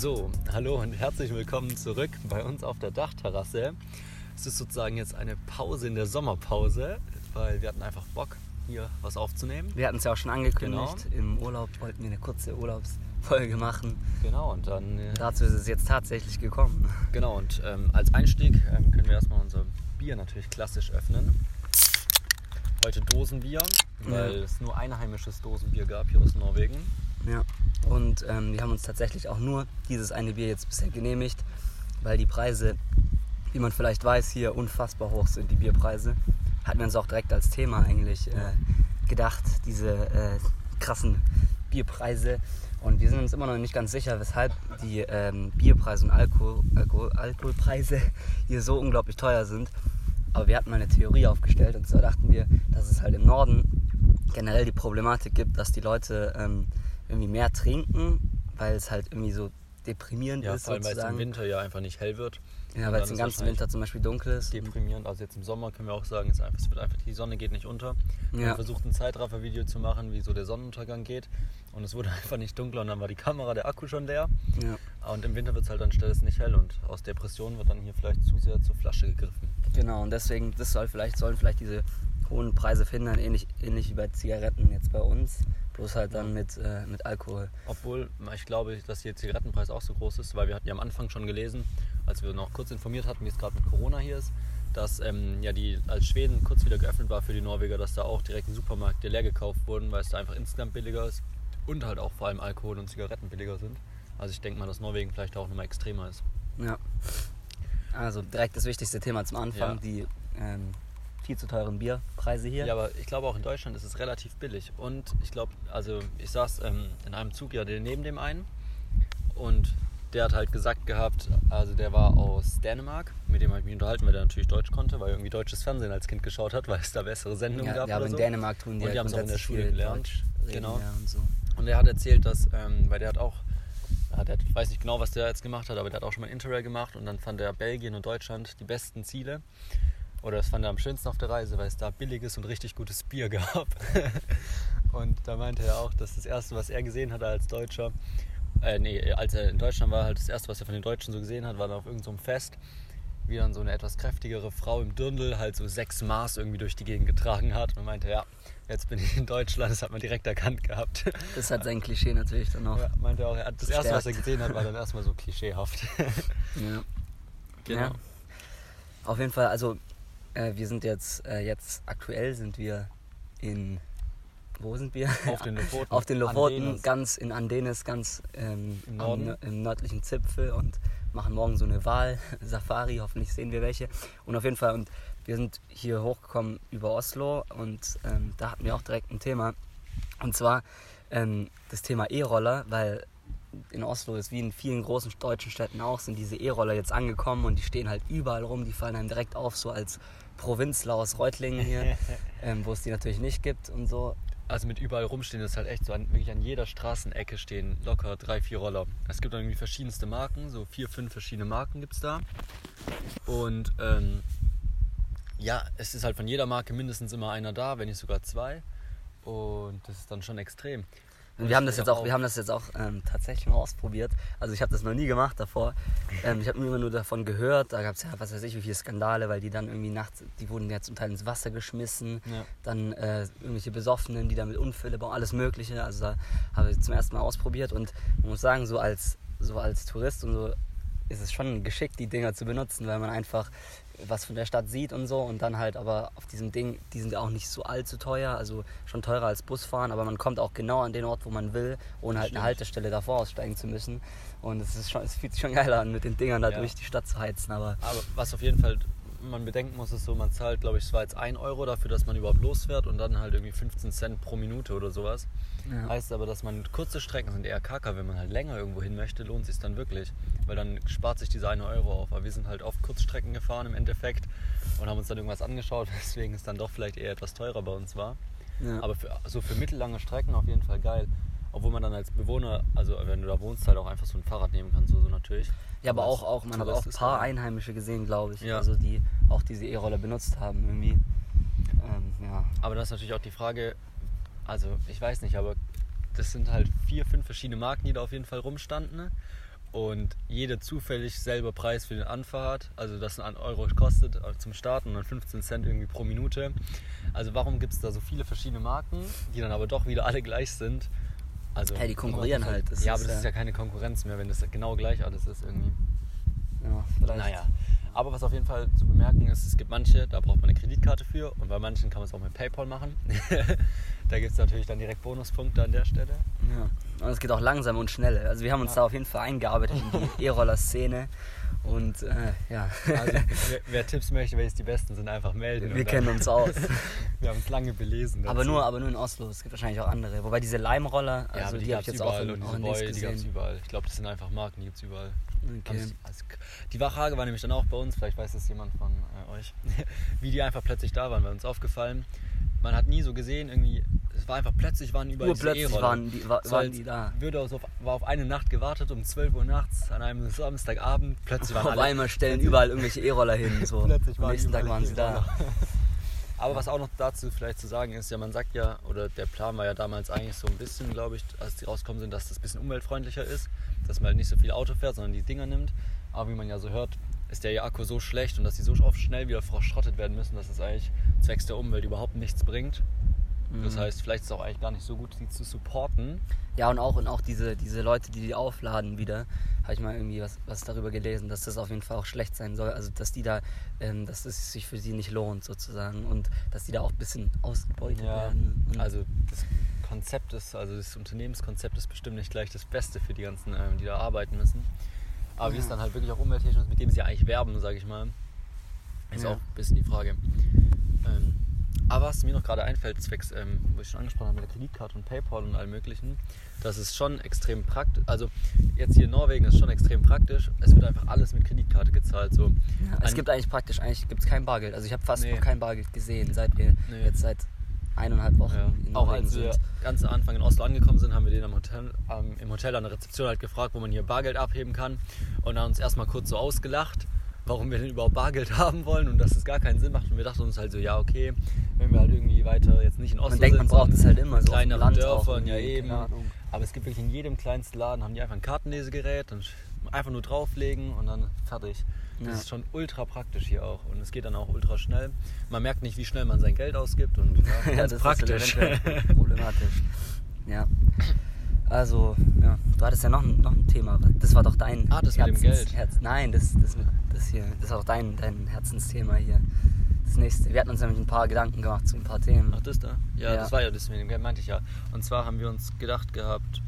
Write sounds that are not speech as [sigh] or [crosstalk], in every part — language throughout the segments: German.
So, hallo und herzlich willkommen zurück bei uns auf der Dachterrasse. Es ist sozusagen jetzt eine Pause in der Sommerpause, weil wir hatten einfach Bock, hier was aufzunehmen. Wir hatten es ja auch schon angekündigt. Im Urlaub wollten wir eine kurze Urlaubsfolge machen. Genau, und dann. Äh, Dazu ist es jetzt tatsächlich gekommen. genau, und ähm, als Einstieg ähm, können wir erstmal unser Bier natürlich klassisch öffnen. Heute Dosenbier, weil Ja. es nur einheimisches Dosenbier gab hier aus Norwegen. Ja. Und ähm, wir haben uns tatsächlich auch nur dieses eine Bier jetzt bisher genehmigt, weil die Preise, wie man vielleicht weiß, hier unfassbar hoch sind, die Bierpreise. Hatten wir uns auch direkt als Thema eigentlich äh, gedacht, diese äh, krassen Bierpreise. Und wir sind uns immer noch nicht ganz sicher, weshalb die ähm, Bierpreise und Alkohol, Alkohol, Alkoholpreise [laughs] hier so unglaublich teuer sind. Aber wir hatten mal eine Theorie aufgestellt und zwar dachten wir, dass es halt im Norden generell die Problematik gibt, dass die Leute ähm, irgendwie mehr trinken, weil es halt irgendwie so deprimierend Ja, ist vor allem, weil es im. Winter ja einfach nicht hell wird. ja, weil es den ist ganzen Winter zum Beispiel dunkel ist. deprimierend. Also jetzt im Sommer können wir auch sagen, es, einfach, es wird einfach, die Sonne geht nicht unter. Wir Ja. haben versucht, ein Zeitraffer-Video zu machen, wie so der Sonnenuntergang geht. Und es wurde [laughs] einfach nicht dunkler und dann war die Kamera, der Akku schon leer. Ja, Und im Winter wird es halt dann stattdessen nicht hell und aus Depressionen wird dann hier vielleicht zu sehr zur Flasche gegriffen. genau. Und deswegen, das soll vielleicht, sollen vielleicht diese hohen Preise verhindern, ähnlich, ähnlich wie bei Zigaretten jetzt bei uns. Bloß halt dann mit, äh, mit Alkohol. Obwohl ich glaube, dass hier Zigarettenpreis auch so groß ist, weil wir hatten ja am Anfang schon gelesen, als wir noch kurz informiert hatten, wie es gerade mit Corona hier ist, dass ähm, ja die als Schweden kurz wieder geöffnet war für die Norweger, dass da auch direkt ein Supermarkt leer gekauft wurden, weil es da einfach insgesamt billiger ist und halt auch vor allem Alkohol und Zigaretten billiger sind. Also ich denke mal, dass Norwegen vielleicht auch nochmal extremer ist. Ja. Also direkt das wichtigste Thema zum Anfang, Ja. die ähm, viel zu teuren Bierpreise hier. Ja, aber ich glaube auch in Deutschland ist es relativ billig. Und ich glaube, also ich saß ähm, in einem Zug ja neben dem einen und der hat halt gesagt gehabt, also der war aus Dänemark, mit dem habe ich mich unterhalten, weil der natürlich Deutsch konnte, weil er irgendwie deutsches Fernsehen als Kind geschaut hat, [laughs] weil es da bessere Sendungen ja, gab ja aber in so. Dänemark tun die, Und die ja haben's auch in der Schule gelernt. Reden, Genau. Ja, und so. Und er hat erzählt, dass, ähm, weil der hat auch, ja, der ich weiß nicht genau, was der jetzt gemacht hat, aber der hat auch schon mal Interrail gemacht und dann fand er Belgien und Deutschland die besten Ziele. Oder das fand er am schönsten auf der Reise, weil es da billiges und richtig gutes Bier [laughs] gab. und da meinte er auch, dass das Erste, was er gesehen hat als Deutscher, äh, nee, als er in Deutschland war, halt das Erste, was er von den Deutschen so gesehen hat, war dann auf irgendeinem Fest, wie dann so eine etwas kräftigere Frau im Dirndl halt so sechs Maß irgendwie durch die Gegend getragen hat. Und meinte, ja, jetzt bin ich in Deutschland, das hat man direkt erkannt gehabt. Das hat sein Klischee natürlich dann auch. Ja, meinte auch, er hat das erste, was er Bestärkt. gesehen hat, war dann [laughs] erstmal so klischeehaft. Ja. [laughs] Genau. Ja. Auf jeden Fall, also äh, wir sind jetzt, äh, jetzt aktuell sind wir in, wo sind wir? Auf den Lofoten. [laughs] Auf den Lofoten, ganz in Andenes, ganz ähm, Im am im nördlichen Zipfel und machen morgen so eine Wahl-Safari. [laughs] Hoffentlich sehen wir welche. Und auf jeden Fall, und wir sind hier hochgekommen über Oslo und ähm, da hatten wir auch direkt ein Thema. Und zwar ähm, das Thema E-Roller, weil in Oslo ist wie in vielen großen deutschen Städten auch, sind diese E-Roller jetzt angekommen und die stehen halt überall rum. Die fallen einem direkt auf, so als Provinzler aus Reutlingen hier, [laughs] ähm, wo es die natürlich nicht gibt und so. Also mit überall rumstehen ist halt echt so, an, wirklich an jeder Straßenecke stehen locker drei, vier Roller. Es gibt dann irgendwie verschiedenste Marken, so vier, fünf verschiedene Marken gibt es da. Und ähm, ja, es ist halt von jeder Marke mindestens immer einer da, wenn nicht sogar zwei. Und das ist dann schon extrem. Und wir haben das jetzt auch, wir haben das jetzt auch ähm, tatsächlich mal ausprobiert. Also ich habe das noch nie gemacht davor. Ähm, ich habe immer nur davon gehört. Da gab es ja, was weiß ich, wie viele Skandale, weil die dann irgendwie nachts, die wurden ja zum Teil ins Wasser geschmissen. Ja. Dann äh, irgendwelche Besoffenen, die damit Unfälle bauen, alles Mögliche. Also da habe ich zum ersten Mal ausprobiert und man muss sagen, so als, so als Tourist und so ist es schon geschickt, die Dinger zu benutzen, weil man einfach was von der Stadt sieht und so und dann halt aber auf diesem Ding, die sind auch nicht so allzu teuer, also schon teurer als Busfahren, aber man kommt auch genau an den Ort, wo man will, ohne halt Stimmt. eine Haltestelle davor aussteigen zu müssen und es ist schon, es fühlt sich schon geil an, mit den Dingern da Ja. durch die Stadt zu heizen, aber Aber was auf jeden Fall man bedenken muss, ist so, man zahlt, glaube ich, es war jetzt 1 Euro dafür, dass man überhaupt losfährt und dann halt irgendwie 15 Cent pro Minute oder sowas. ja. Heißt aber, dass man kurze Strecken sind eher kacker, wenn man halt länger irgendwo hin möchte, lohnt sich dann wirklich. Weil dann spart sich diese eine Euro auf. Aber wir sind halt oft Kurzstrecken gefahren im Endeffekt und haben uns dann irgendwas angeschaut, [laughs] weswegen es dann doch vielleicht eher etwas teurer bei uns war. ja. Aber für, so für mittellange Strecken auf jeden Fall geil. Obwohl man dann als Bewohner, also wenn du da wohnst, halt auch einfach so ein Fahrrad nehmen kannst, so, so natürlich. Ja, aber auch, auch man hat auch ein paar Einheimische gesehen, glaube ich. Ja. Also die auch diese E-Roller benutzt haben irgendwie. Ähm, ja. Aber das ist natürlich auch die Frage, also ich weiß nicht, aber das sind halt vier, fünf verschiedene Marken, die da auf jeden Fall rumstanden. und jede zufällig selber Preis für den Anfahrt, also das ein Euro kostet äh, zum Starten und dann 15 Cent irgendwie pro Minute. Also warum gibt es da so viele verschiedene Marken, die dann aber doch wieder alle gleich sind? Also Ja, die konkurrieren halt, das ja, aber das ja- ist ja keine Konkurrenz mehr, wenn das genau gleich alles ist irgendwie. Ja, vielleicht. Naja, aber was auf jeden Fall zu bemerken ist, es gibt manche, da braucht man eine Kreditkarte für und bei manchen kann man es auch mit PayPal machen. [laughs] da gibt es natürlich dann direkt Bonuspunkte an der Stelle. Ja. Und es geht auch langsam und schnell. Also wir haben uns Ja. da auf jeden Fall eingearbeitet in die [laughs] E-Roller-Szene. Und äh, ja, Also, wer, [laughs] wer Tipps möchte, welches die besten sind, einfach melden. wir kennen uns aus. [laughs] Wir haben uns lange belesen. aber, nur, aber nur in Oslo. Es gibt wahrscheinlich auch andere. Wobei diese Leimroller, also ja, aber die, die, habe ich jetzt auch überall in, und auch in Boy, die gab es überall. Ich glaube, das sind einfach Marken, die gibt es überall. Okay. Also, die Frage war nämlich dann auch bei uns, vielleicht weiß das jemand von äh, euch, wie die einfach plötzlich da waren, bei uns aufgefallen. Man hat nie so gesehen, irgendwie, es war einfach plötzlich waren überall diese Urplötzlich E-Roller. waren die, war, So waren die da. Würde auf, war auf eine Nacht gewartet um 12 Uhr nachts an einem Samstagabend. Plötzlich waren Auf alle, einmal stellen überall irgendwelche E-Roller hin. So. [laughs] Plötzlich Am waren nächsten Tag waren sie da. [laughs] Aber was auch noch dazu vielleicht zu sagen ist, ja, man sagt ja, oder der Plan war ja damals eigentlich so ein bisschen, glaube ich, als die rauskommen sind, dass das ein bisschen umweltfreundlicher ist, dass man halt nicht so viel Auto fährt, sondern die Dinger nimmt. Aber wie man ja so hört, ist der Akku so schlecht und dass die so oft schnell wieder verschrottet werden müssen, dass es eigentlich zwecks der Umwelt überhaupt nichts bringt. Das Mhm. heißt, vielleicht ist es auch eigentlich gar nicht so gut, die zu supporten. Ja, und auch, und auch diese, diese Leute, die die aufladen wieder, habe ich mal irgendwie was, was darüber gelesen, dass das auf jeden Fall auch schlecht sein soll. Also, dass die da, ähm, dass es sich für sie nicht lohnt, sozusagen. Und dass die da auch ein bisschen ausgebeutet werden. Und also das Konzept ist, also das Unternehmenskonzept ist bestimmt nicht gleich das Beste für die ganzen, ähm, die da arbeiten müssen. Aber wie es Ja. dann halt wirklich auch umwelttechnisch ist, mit dem sie ja eigentlich werben, sage ich mal, ist Ja. auch ein bisschen die Frage. Ähm, aber was mir noch gerade einfällt, zwecks, ähm, wo ich schon angesprochen habe, mit der Kreditkarte und PayPal und allem möglichen, das ist schon extrem praktisch. Also jetzt hier in Norwegen ist schon extrem praktisch. Es wird einfach alles mit Kreditkarte gezahlt. So. Ja, es gibt eigentlich praktisch, eigentlich gibt es kein Bargeld. Also ich habe fast Nee. noch kein Bargeld gesehen, seit wir Nee. jetzt seit eineinhalb Wochen Ja. in Auch Norwegen als wir sind. ganz am Anfang in Oslo angekommen sind, haben wir den am Hotel, ähm, im Hotel an der Rezeption halt gefragt, wo man hier Bargeld abheben kann. Und haben uns erstmal kurz so ausgelacht, warum wir denn überhaupt Bargeld [laughs] haben wollen und dass es gar keinen Sinn macht. Und wir dachten uns halt so, ja, okay, wenn wir halt irgendwie weiter jetzt nicht in Oslo Man denkt, man sind, braucht es halt immer in so kleineren Land Dörfern, ja eben. Aber es gibt wirklich in jedem kleinsten Laden, haben die einfach ein Kartenlesegerät und einfach nur drauflegen und dann fertig. Das Ja. ist schon ultra praktisch hier auch und es geht dann auch ultra schnell. Man merkt nicht, wie schnell man sein Geld ausgibt und ja, [laughs] ja, das praktisch. ist eventuell [laughs] problematisch. Ja. Also, ja, du hattest ja noch, ein- noch ein Thema. Das war doch dein Ah, das mit dem Geld. Herz, Nein, das, das, mit, das hier, das war doch dein, dein Herzensthema hier. Das nächste. Wir hatten uns nämlich ein paar Gedanken gemacht zu ein paar Themen. Ach, das da? Ja, Ja. das war ja das mit dem Geld, meinte ich ja. Und zwar haben wir uns gedacht gehabt,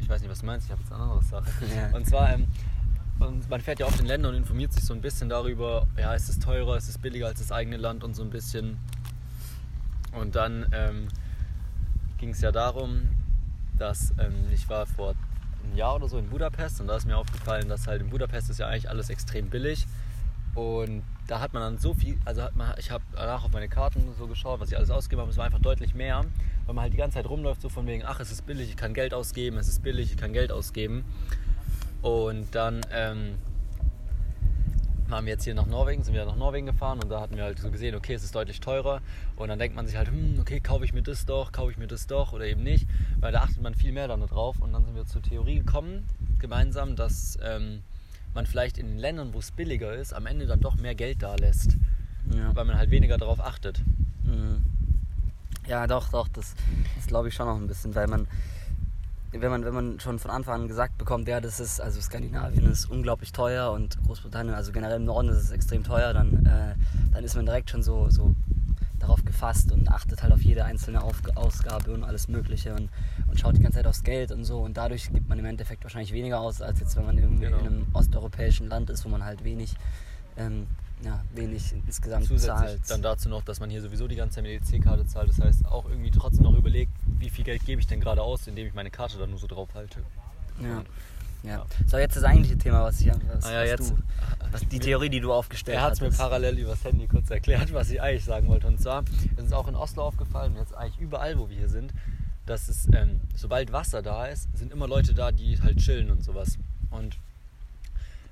ich weiß nicht, was du meinst, ich habe jetzt eine andere Sache. [laughs] Ja. Und zwar, ähm, und man fährt ja oft in Länder und informiert sich so ein bisschen darüber, ja, ist es teurer, ist es billiger als das eigene Land und so ein bisschen. Und dann ähm, ging es ja darum, dass ähm, ich war vor einem Jahr oder so in Budapest und da ist mir aufgefallen, dass halt in Budapest ist ja eigentlich alles extrem billig. Und da hat man dann so viel, also hat man, ich habe danach auf meine Karten so geschaut, was ich alles ausgegeben habe, es war einfach deutlich mehr, weil man halt die ganze Zeit rumläuft, so von wegen, ach, es ist billig, ich kann Geld ausgeben, es ist billig, ich kann Geld ausgeben. Und dann ähm, waren wir jetzt hier nach Norwegen, sind wir nach Norwegen gefahren und da hatten wir halt so gesehen, okay, es ist deutlich teurer. Und dann denkt man sich halt, hm, okay, kaufe ich mir das doch, kaufe ich mir das doch oder eben nicht, weil da achtet man viel mehr dann drauf. Und dann sind wir zur Theorie gekommen, gemeinsam, dass ähm, man vielleicht in den Ländern, wo es billiger ist, am Ende dann doch mehr Geld da lässt, Ja. weil man halt weniger darauf achtet. Mhm. Ja, doch, doch, das, das glaube ich schon noch ein bisschen, weil man, wenn man, wenn man schon von Anfang an gesagt bekommt, ja, das ist, also Skandinavien ist unglaublich teuer und Großbritannien, also generell im Norden ist es extrem teuer, dann, äh, dann ist man direkt schon so, so darauf gefasst und achtet halt auf jede einzelne auf Ausgabe und alles Mögliche und, und schaut die ganze Zeit aufs Geld und so und dadurch gibt man im Endeffekt wahrscheinlich weniger aus, als jetzt, wenn man irgendwie Genau. in einem osteuropäischen Land ist, wo man halt wenig, ähm, ja, wenig insgesamt Zusätzlich zahlt. dann dazu noch, dass man hier sowieso die ganze Zeit EC-Karte zahlt. Das heißt, auch irgendwie trotzdem noch überlegt, wie viel Geld gebe ich denn gerade aus, indem ich meine Karte dann nur so drauf halte. Ja. Ja. So, jetzt das eigentliche Thema, was ich was, Ah ja, was jetzt- du, was die Theorie, die du aufgestellt Er hat es mir parallel übers Handy kurz erklärt, was ich eigentlich sagen wollte. Und zwar ist uns auch in Oslo aufgefallen, und jetzt eigentlich überall, wo wir hier sind, dass es, ähm, sobald Wasser da ist, sind immer Leute da, die halt chillen und sowas. Und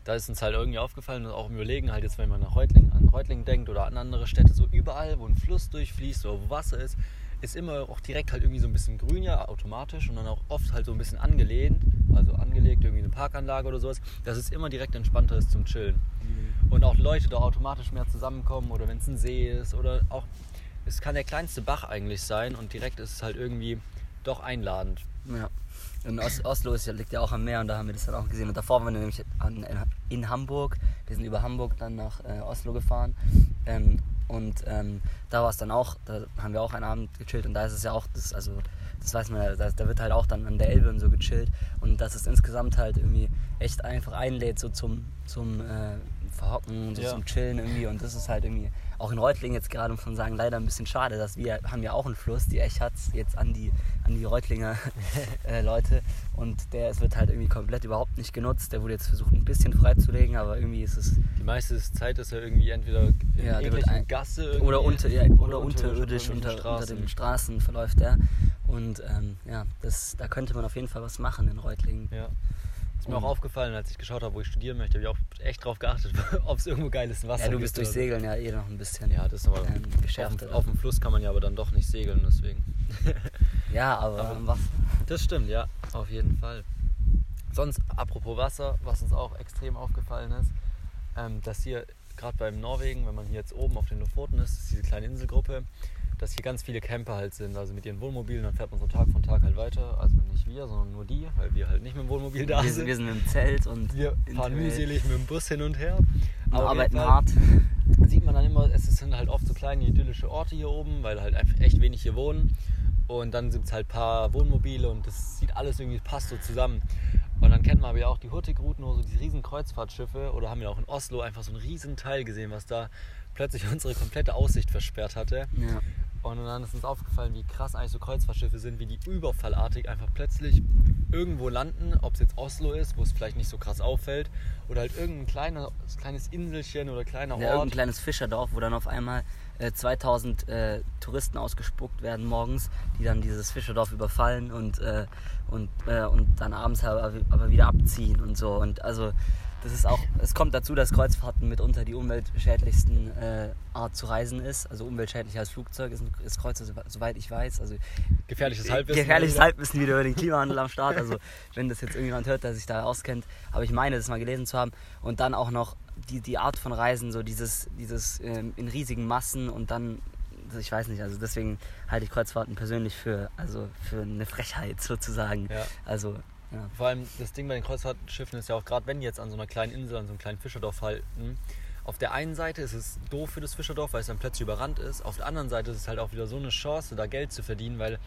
da ist uns halt irgendwie aufgefallen und auch im Überlegen, halt jetzt, wenn man nach Reutling, an Reutling denkt oder an andere Städte, so überall, wo ein Fluss durchfließt oder wo Wasser ist, ist immer auch direkt halt irgendwie so ein bisschen grün, ja, automatisch und dann auch oft halt so ein bisschen angelehnt also angelegt, irgendwie eine Parkanlage oder sowas, dass es immer direkt entspannter ist zum Chillen. Und auch Leute da automatisch mehr zusammenkommen oder wenn es ein See ist oder auch, es kann der kleinste Bach eigentlich sein und direkt ist es halt irgendwie doch einladend. Ja. Und Os Oslo ist, liegt ja auch am Meer und da haben wir das dann auch gesehen. Und davor waren wir nämlich an, in Hamburg. Wir sind über Hamburg dann nach äh, Oslo gefahren. Ähm, und ähm, da war es dann auch, da haben wir auch einen Abend gechillt und da ist es ja auch, das, also das weiß man ja, da, da wird halt auch dann an der Elbe und so gechillt. Und dass es insgesamt halt irgendwie echt einfach einlädt, so zum, zum äh, Verhocken, so Ja. zum Chillen irgendwie. Und das ist halt irgendwie auch in Reutlingen jetzt gerade, muss man sagen, leider ein bisschen schade, dass wir haben ja auch einen Fluss, die Echatz, jetzt an die, an die Reutlinger [laughs] äh, Leute. Und der es wird halt irgendwie komplett überhaupt nicht genutzt. Der wurde jetzt versucht, ein bisschen freizulegen, aber irgendwie ist es. Die meiste Zeit ist er irgendwie entweder in Ja, irgendwelchen Gasse Oder, unter, ja, oder unterirdisch unter, unter Straßen. den Straßen verläuft der. Und ähm, ja, das, da könnte man auf jeden Fall was machen in Reutlingen. Ja. Ist mir auch Und- aufgefallen, als ich geschaut habe, wo ich studieren möchte, habe ich auch echt drauf geachtet, [laughs] ob es irgendwo geiles Wasser Ja, du gibt bist durch so. Segeln ja eh noch ein bisschen Ja, das ist aber ähm, auf, geschärfter. dem, auf dem Fluss kann man ja aber dann doch nicht segeln, deswegen. [laughs] ja, aber, aber- am Wasser. Das stimmt, ja, auf jeden Fall. Sonst, apropos Wasser, was uns auch extrem aufgefallen ist, ähm, dass hier gerade beim Norwegen, wenn man hier jetzt oben auf den Lofoten ist, ist diese kleine Inselgruppe, dass hier ganz viele Camper halt sind, also mit ihren Wohnmobilen, dann fährt man so Tag von Tag halt weiter, also nicht wir, sondern nur die, weil wir halt nicht mit dem Wohnmobil da Wir, sind. wir sind dem Zelt und Wir fahren mühselig mit dem Bus hin und her. Aber arbeiten hart. Sieht man dann immer, es sind halt oft so kleine idyllische Orte hier oben, weil halt einfach echt wenig hier wohnen. Und dann sind es halt ein paar Wohnmobile und das sieht alles irgendwie, passt so zusammen. Und dann kennt man aber ja auch die Hurtigruten, so diese riesen Kreuzfahrtschiffe. Oder haben wir auch in Oslo einfach so einen riesen Teil gesehen, was da plötzlich [laughs] unsere komplette Aussicht versperrt hatte. Ja. Und dann ist uns aufgefallen, wie krass eigentlich so Kreuzfahrtschiffe sind, wie die überfallartig einfach plötzlich irgendwo landen, ob es jetzt Oslo ist, wo es vielleicht nicht so krass auffällt, oder halt irgendein kleiner, kleines Inselchen oder kleiner Ja, Ort. irgendein kleines Fischerdorf, wo dann auf einmal äh, 2000 äh, Touristen ausgespuckt werden morgens, die dann dieses Fischerdorf überfallen und, äh, und, äh, und dann abends aber, aber wieder abziehen und so. Und also das ist auch, es kommt dazu, dass Kreuzfahrten mitunter die umweltschädlichsten äh, Art zu reisen ist. Also umweltschädlicher als Flugzeug ist, ist Kreuzer, sowe- soweit ich weiß. Also Gefährliches Halbwissen. Gefährliches wieder. Halbwissen wieder über den Klimawandel am Start. Also [laughs] wenn das jetzt irgendjemand hört, der sich da auskennt. Aber ich meine, das mal gelesen zu haben. Und dann auch noch die, die Art von Reisen, so dieses, dieses ähm, in riesigen Massen und dann, also ich weiß nicht, also deswegen halte ich Kreuzfahrten persönlich für, also für eine Frechheit sozusagen. Ja. Also, ja. Vor allem das Ding bei den Kreuzfahrtschiffen ist ja auch gerade, wenn die jetzt an so einer kleinen Insel, an so einem kleinen Fischerdorf halten, auf der einen Seite ist es doof für das Fischerdorf, weil es dann plötzlich überrannt ist. Auf der anderen Seite ist es halt auch wieder so eine Chance, da Geld zu verdienen, weil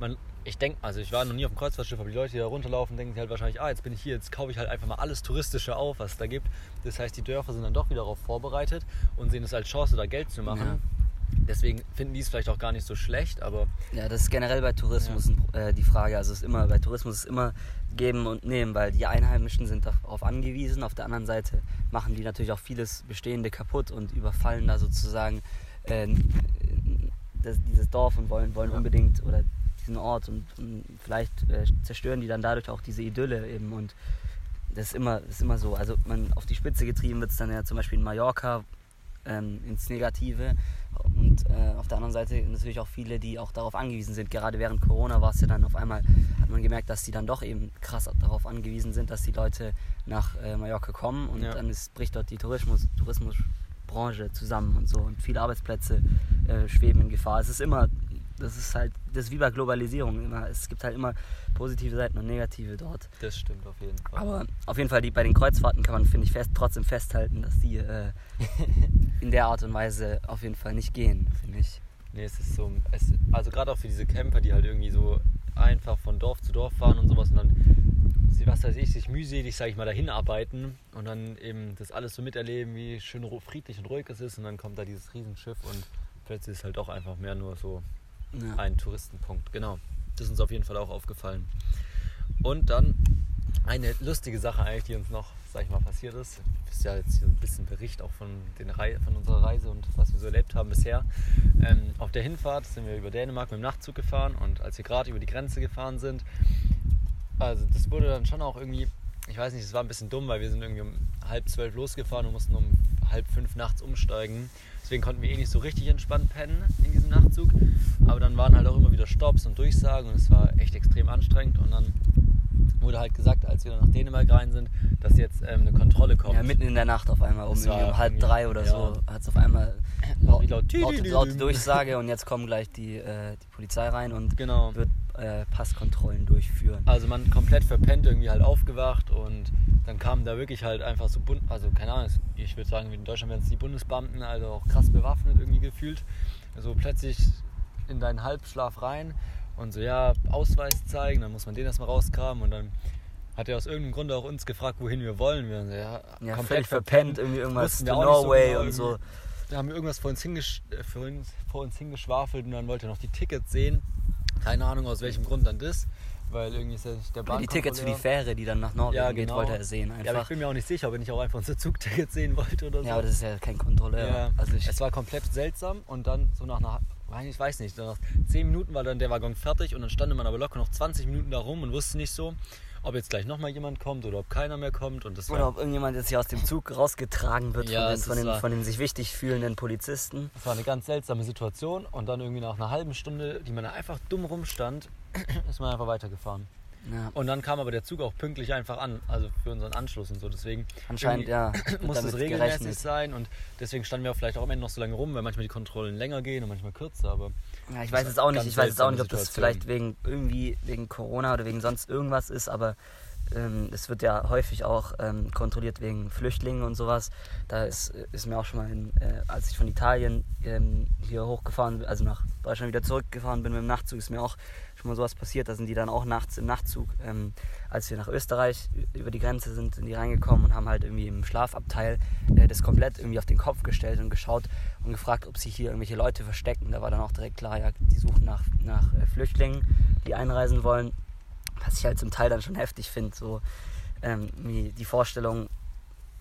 man, ich denke, also ich war noch nie auf dem Kreuzfahrtschiff, aber die Leute, die da runterlaufen, denken sich halt wahrscheinlich, ah, jetzt bin ich hier, jetzt kaufe ich halt einfach mal alles Touristische auf, was es da gibt. Das heißt, die Dörfer sind dann doch wieder darauf vorbereitet und sehen es als Chance, da Geld zu machen. Ja. Deswegen finden die es vielleicht auch gar nicht so schlecht, aber Ja, das ist generell bei Tourismus Pro- äh, die Frage. Also es ist immer, bei Tourismus ist immer geben und nehmen, weil die Einheimischen sind darauf angewiesen. Auf der anderen Seite machen die natürlich auch vieles Bestehende kaputt und überfallen da sozusagen äh, das, dieses Dorf und wollen, wollen Ja. unbedingt oder diesen Ort und, und vielleicht äh, zerstören die dann dadurch auch diese Idylle eben und das ist immer, ist immer so. Also man auf die Spitze getrieben wird es dann ja zum Beispiel in Mallorca ähm, ins Negative. Und äh, auf der anderen Seite natürlich auch viele, die auch darauf angewiesen sind. Gerade während Corona war es ja dann auf einmal, hat man gemerkt, dass die dann doch eben krass darauf angewiesen sind, dass die Leute nach äh, Mallorca kommen und Ja. dann ist, bricht dort die Tourismus, Tourismusbranche zusammen und so und viele Arbeitsplätze äh, schweben in Gefahr. Es ist immer, das ist halt, das ist wie bei Globalisierung immer. Es gibt halt immer positive Seiten und negative dort. das stimmt auf jeden Fall. Aber auf jeden Fall, die, bei den Kreuzfahrten kann man, finde ich, fest, trotzdem festhalten, dass die äh, [laughs] in der Art und Weise auf jeden Fall nicht gehen, finde ich. Nee, es ist so, es, also gerade auch für diese Camper, die halt irgendwie so einfach von Dorf zu Dorf fahren und sowas und dann, was weiß ich, sich mühselig, sag ich mal, dahin arbeiten und dann eben das alles so miterleben, wie schön friedlich und ruhig es ist und dann kommt da dieses Riesenschiff und plötzlich ist halt auch einfach mehr nur so Ja. ein Touristenpunkt. Genau, das ist uns auf jeden Fall auch aufgefallen. Und dann eine lustige Sache eigentlich, die uns noch, sag ich mal, passiert ist. Das ist ja jetzt hier ein bisschen Bericht auch von, den Rei von unserer Reise und was wir so erlebt haben bisher. Ähm, auf der Hinfahrt sind wir über Dänemark mit dem Nachtzug gefahren und als wir gerade über die Grenze gefahren sind, also das wurde dann schon auch irgendwie, ich weiß nicht, es war ein bisschen dumm, weil wir sind irgendwie um halb zwölf losgefahren und mussten um halb fünf nachts umsteigen. Deswegen konnten wir eh nicht so richtig entspannt pennen in diesem Nachtzug. Aber dann waren halt auch immer wieder Stops und Durchsagen und es war echt extrem anstrengend. Und dann wurde halt gesagt, als wir dann nach Dänemark rein sind, dass jetzt ähm, eine Kontrolle kommt. Ja, mitten in der Nacht auf einmal, um, um halb drei oder ja. so, hat es auf einmal Laut- laut, laut- laute, laute Durchsage und jetzt kommen gleich die, äh, die Polizei rein und Genau. wird äh, Passkontrollen durchführen. Also man komplett verpennt, irgendwie halt aufgewacht und dann kamen da wirklich halt einfach so, Bund also keine Ahnung, ich würde sagen, in Deutschland wären es die Bundesbeamten, also auch krass bewaffnet irgendwie gefühlt. So plötzlich in deinen Halbschlaf rein und so, ja, Ausweis zeigen, dann muss man den erstmal rauskramen und dann hat er aus irgendeinem Grund auch uns gefragt, wohin wir wollen. Wir so, ja, Ja, völlig verpennt, irgendwie irgendwas to nicht so Norway genau, und so. Da haben wir irgendwas vor uns, hingesch äh, vor, uns, vor uns hingeschwafelt und dann wollte er noch die Tickets sehen. Keine Ahnung aus welchem Grund dann das, weil irgendwie ist ja nicht der Ja, die Tickets für die. Fähre, die dann nach Norwegen Ja, geht, genau. wollte er sehen Ja, aber ich einfach. bin mir auch nicht sicher, ob er nicht auch einfach unser Zugticket sehen wollte oder so. Ja, aber das ist ja kein Kontrolleur. Ja, Also es war komplett seltsam und dann so nach einer, ich weiß nicht, nach 10 Minuten war dann der Waggon fertig und dann stand man aber locker noch 20 Minuten da rum und wusste nicht so, ob jetzt gleich nochmal jemand kommt oder ob keiner mehr kommt und das oder ob irgendjemand jetzt hier aus dem Zug rausgetragen wird Ja, von, den, von, den, von den sich wichtig fühlenden Polizisten. das war eine ganz seltsame Situation und dann irgendwie nach einer halben Stunde, die man da einfach dumm rumstand, [clears throat] ist man einfach weitergefahren. Ja. Und dann kam aber der Zug auch pünktlich einfach an, also für unseren Anschluss und so. Deswegen Anscheinend, ja, [clears throat] muss es regelmäßig gerechnet. sein und deswegen standen wir auch vielleicht auch am Ende noch so lange rum, weil manchmal die Kontrollen länger gehen und manchmal kürzer. Aber Ja, ich weiß jetzt auch nicht, ich weiß jetzt auch nicht, ob das vielleicht wegen irgendwie wegen Corona oder wegen sonst irgendwas ist, aber ähm, es wird ja häufig auch ähm, kontrolliert wegen Flüchtlingen und sowas. Da ist, ist mir auch schon mal, in, äh, als ich von Italien ähm, hier hochgefahren, also nach Deutschland wieder zurückgefahren bin mit dem Nachtzug, ist mir auch schon mal sowas passiert. Da sind die dann auch nachts im Nachtzug, ähm, als wir nach Österreich über die Grenze sind, sind die reingekommen und haben halt irgendwie im Schlafabteil äh, das komplett irgendwie auf den Kopf gestellt und geschaut und gefragt, ob sich hier irgendwelche Leute verstecken. Da war dann auch direkt klar, ja, die suchen nach, nach äh, Flüchtlingen, die einreisen wollen. Was ich halt zum Teil dann schon heftig finde, so ähm, die Vorstellung,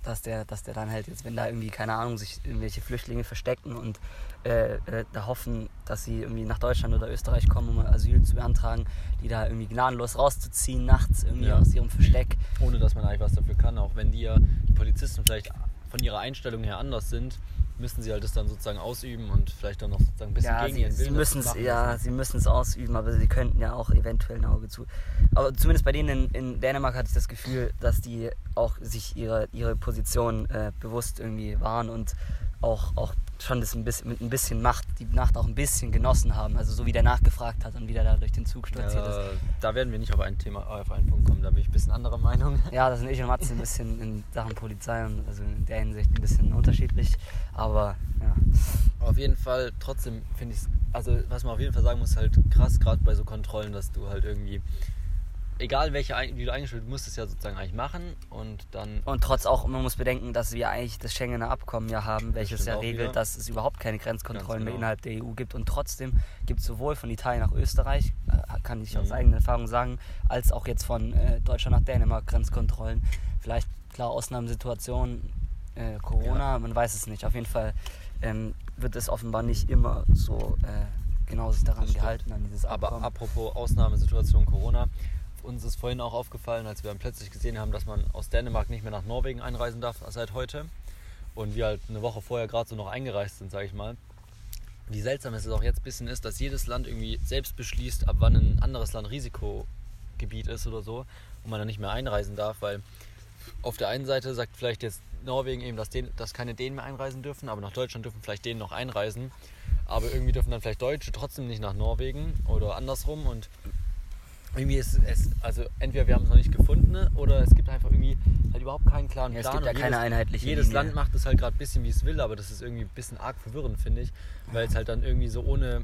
dass der, dass der dann halt jetzt, wenn da irgendwie, keine Ahnung, sich irgendwelche Flüchtlinge verstecken und äh, äh, da hoffen, dass sie irgendwie nach Deutschland oder Österreich kommen, um Asyl zu beantragen, die da irgendwie gnadenlos rauszuziehen, nachts irgendwie Ja. aus ihrem Versteck. ohne dass man eigentlich was dafür kann, auch wenn die ja, die Polizisten vielleicht von ihrer Einstellung her anders sind, müssen sie halt das dann sozusagen ausüben und vielleicht dann noch sozusagen ein bisschen Ja, gegen sie, ihren sie Willen müssen es machen ja, sie müssen es ausüben, aber sie könnten ja auch eventuell ein Auge zu. Aber zumindest bei denen in, in Dänemark hatte ich das Gefühl, dass die auch sich ihre, ihre Position äh, bewusst irgendwie waren und auch, auch schon das ein bisschen, mit ein bisschen Macht, die Nacht auch ein bisschen genossen haben. Also so wie der nachgefragt hat und wie der da durch den Zug stolziert ist. Ja, da werden wir nicht auf ein Thema, auf einen Punkt kommen, da bin ich ein bisschen anderer Meinung. [laughs] Ja, da sind ich und Matze ein bisschen in Sachen Polizei und also in der Hinsicht ein bisschen unterschiedlich. Aber ja. Auf jeden Fall, trotzdem finde ich es, also was man auf jeden Fall sagen muss, halt krass, gerade bei so Kontrollen, dass du halt irgendwie, egal welche, wie du eingestellt bist, musst du es ja sozusagen eigentlich machen und dann, Und trotz auch, man muss bedenken, dass wir eigentlich das Schengener Abkommen ja haben, welches ja regelt, wieder. dass es überhaupt keine Grenzkontrollen Ganz mehr genau. innerhalb der EU gibt. Und trotzdem gibt es sowohl von Italien nach Österreich, äh, kann ich aus Mhm. eigener Erfahrung sagen, als auch jetzt von äh, Deutschland nach Dänemark Grenzkontrollen. Vielleicht, klar, Ausnahmesituationen, äh, Corona, man weiß es nicht. Auf jeden Fall ähm, wird es offenbar nicht immer so äh, genau sich daran gehalten, an dieses aber Abkommen. apropos Ausnahmesituation Corona, uns ist vorhin auch aufgefallen, als wir dann plötzlich gesehen haben, dass man aus Dänemark nicht mehr nach Norwegen einreisen darf seit heute und wir halt eine Woche vorher gerade so noch eingereist sind, sage ich mal. Wie seltsam es auch jetzt ein bisschen ist, dass jedes Land irgendwie selbst beschließt, ab wann ein anderes Land Risikogebiet ist oder so und man dann nicht mehr einreisen darf, weil auf der einen Seite sagt vielleicht jetzt Norwegen eben, dass, den, dass keine Dänen mehr einreisen dürfen, aber nach Deutschland dürfen vielleicht Dänen noch einreisen. Aber irgendwie dürfen dann vielleicht Deutsche trotzdem nicht nach Norwegen oder andersrum. Und irgendwie ist es, also entweder wir haben es noch nicht gefunden oder es gibt einfach irgendwie halt überhaupt keinen klaren Ja, es Plan. gibt ja und keine jedes, einheitliche Jedes Linie. Land macht es halt gerade ein bisschen, wie es will, aber das ist irgendwie ein bisschen arg verwirrend, finde ich. Weil es halt dann irgendwie so ohne,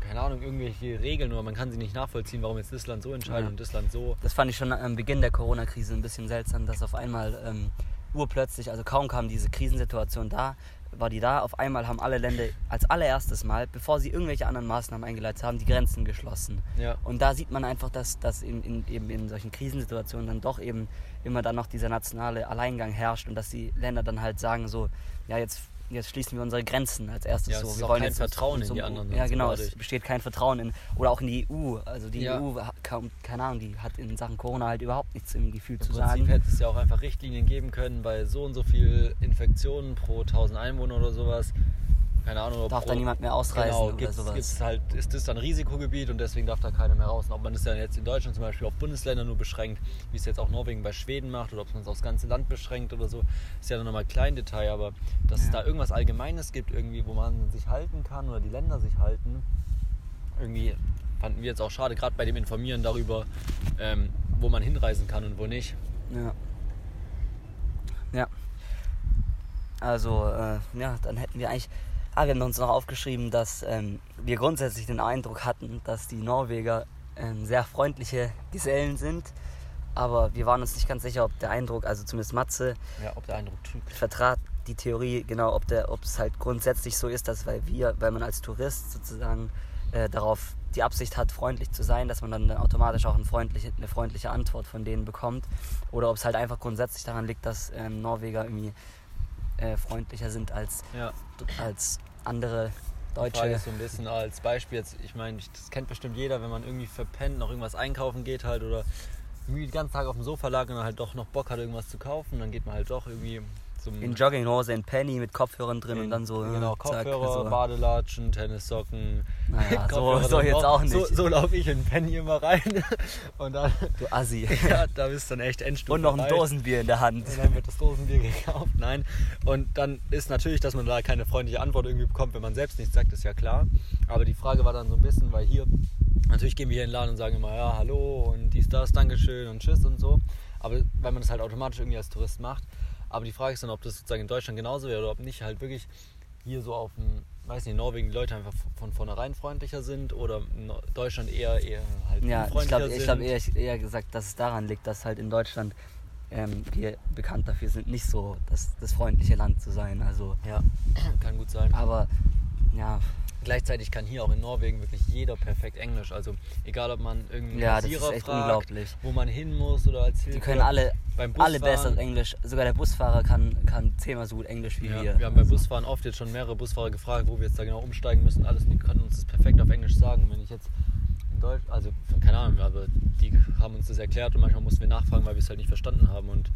keine Ahnung, irgendwelche Regeln oder man kann sie nicht nachvollziehen, warum jetzt das Land so entscheidet Ja. und das Land so. Das fand ich schon am Beginn der Corona-Krise ein bisschen seltsam, dass auf einmal ähm, urplötzlich, also kaum kam diese Krisensituation da, war die da, auf einmal haben alle Länder als allererstes Mal, bevor sie irgendwelche anderen Maßnahmen eingeleitet haben, die Grenzen geschlossen. Ja. Und da sieht man einfach, dass, dass in, in, eben in solchen Krisensituationen dann doch eben immer dann noch dieser nationale Alleingang herrscht und dass die Länder dann halt sagen so, ja jetzt, jetzt schließen wir unsere Grenzen als erstes Ja, so. es wir wollen kein jetzt Vertrauen in die anderen Ja genau, es besteht kein Vertrauen in, oder auch in die EU. Also die Ja. EU, keine Ahnung, die hat in Sachen Corona halt überhaupt nichts im Gefühl zu Im Prinzip sagen. hätte es ja auch einfach Richtlinien geben können, bei so und so viel Infektionen pro 1000 Einwohner oder sowas. Keine Ahnung, ob Darf da niemand mehr ausreisen genau, oder gibt's, sowas. Gibt's halt, ist das dann Risikogebiet und deswegen darf da keiner mehr raus. Und ob man das dann jetzt in Deutschland zum Beispiel auf Bundesländer nur beschränkt, wie es jetzt auch Norwegen bei Schweden macht, oder ob man es aufs ganze Land beschränkt oder so, ist ja dann nochmal klein Detail, aber dass es Ja. da irgendwas Allgemeines gibt, irgendwie, wo man sich halten kann oder die Länder sich halten, irgendwie fanden wir jetzt auch schade, gerade bei dem Informieren darüber, ähm, wo man hinreisen kann und wo nicht. Ja. Ja. Also, äh, ja, dann hätten wir eigentlich. Ah, wir haben uns noch aufgeschrieben, dass ähm, wir grundsätzlich den Eindruck hatten, dass die Norweger ähm, sehr freundliche Gesellen sind. Aber wir waren uns nicht ganz sicher, ob der Eindruck, also zumindest Matze, Ja, ob der Eindruck trügt. vertrat die Theorie, genau, ob es halt grundsätzlich so ist, dass weil wir, weil man als Tourist sozusagen äh, darauf die Absicht hat, freundlich zu sein, dass man dann automatisch auch ein freundliche, eine freundliche Antwort von denen bekommt. Oder ob es halt einfach grundsätzlich daran liegt, dass ähm, Norweger irgendwie äh, freundlicher sind als, Ja. als andere Deutsche. ist so ein bisschen als Beispiel jetzt, ich meine, ich- das kennt bestimmt jeder, wenn man irgendwie verpennt, noch irgendwas einkaufen geht halt oder irgendwie den ganzen Tag auf dem Sofa lag und dann halt doch noch Bock hat, irgendwas zu kaufen, dann geht man halt doch irgendwie zum In Jogginghose, in Penny mit Kopfhörern drin und dann so. genau, zack, Kopfhörer, so. Badelatschen, Tennissocken. Naja, [laughs] so, so jetzt auch nicht. So, so laufe ich in Penny immer rein [laughs] und dann, Du Assi. [laughs] ja, da ist dann echt Endstufe Und noch ein. Dosenbier in der Hand. Und dann wird das Dosenbier gekauft. Nein. Und dann ist natürlich, dass man da keine freundliche Antwort irgendwie bekommt, wenn man selbst nichts sagt, ist ja klar. Aber die Frage war dann so ein bisschen, weil hier, natürlich gehen wir hier in den Laden und sagen immer, ja, hallo und dies, das, Dankeschön und Tschüss und so. Aber weil man das halt automatisch irgendwie als Tourist macht. Aber die Frage ist dann, ob das sozusagen in Deutschland genauso wäre oder ob nicht halt wirklich hier so auf dem, weiß nicht, in Norwegen die Leute einfach von vornherein freundlicher sind oder in Deutschland eher, eher halt Ja, ich unfreundlicher glaube sind. ich glaub eher, eher gesagt, dass es daran liegt, dass halt in Deutschland ähm, wir bekannt dafür sind, nicht so das, das freundliche Land zu sein. Also, Ja, [clears throat] kann gut sein. aber ja, Gleichzeitig kann hier auch in Norwegen wirklich jeder perfekt Englisch. Also egal, ob man irgendeinen ja echt fragt, unglaublich. wo man hin muss oder als Hilfe. Die können alle, beim alle besser Englisch. Sogar der Busfahrer kann, kann zehnmal so gut Englisch wie Ja, wir. wir haben beim Also, Busfahren oft jetzt schon mehrere Busfahrer gefragt, wo wir jetzt da genau umsteigen müssen. Alles, und die können uns das perfekt auf Englisch sagen. Wenn ich jetzt in Deutsch, also keine Ahnung, aber die haben uns das erklärt und manchmal mussten wir nachfragen, weil wir es halt nicht verstanden haben. Und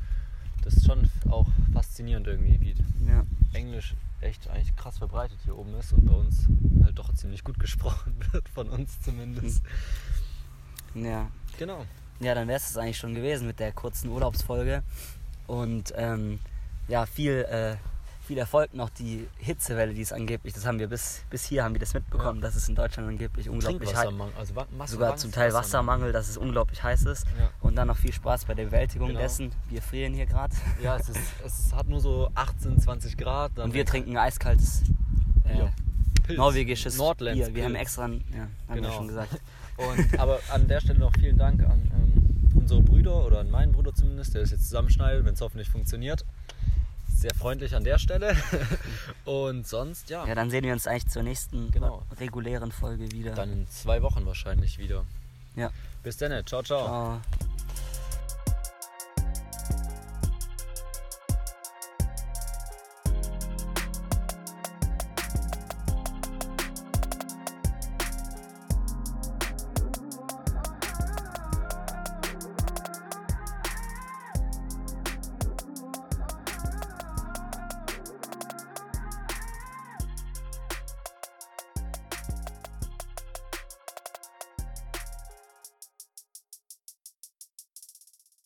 das ist schon auch faszinierend irgendwie, wie Ja. Englisch echt eigentlich krass verbreitet hier oben ist und bei uns halt doch ziemlich gut [laughs] gesprochen wird, von uns zumindest. ja. Genau. Ja, dann wäre es das eigentlich schon gewesen mit der kurzen Urlaubsfolge. Und ähm, ja, viel, äh, viel Erfolg noch die Hitzewelle, die es angeblich, das haben wir bis, bis hier haben wir das mitbekommen, dass es in Deutschland angeblich unglaublich heiß also sogar zum Teil Wassermangel, dass es unglaublich heiß ist. Ja. Und dann noch viel Spaß bei der Bewältigung Genau. dessen. Wir frieren hier gerade. Ja, es, ist, es hat nur so 18, 20 Grad. dann Und wir trinken eiskaltes äh, Ja. Pilz. norwegisches Nordlands Bier. Wir Pilz. haben extra, ja, haben wir Genau. schon gesagt. [laughs] Und, aber an der Stelle noch vielen Dank an ähm, unsere Brüder oder an meinen Bruder zumindest, der das jetzt zusammenschneidet, wenn es hoffentlich funktioniert. Sehr freundlich an der Stelle. [laughs] Und sonst, ja, Ja, dann sehen wir uns eigentlich zur nächsten Genau. regulären Folge wieder. dann in zwei Wochen wahrscheinlich wieder. Ja. Bis dann, ciao, ciao. Ciao.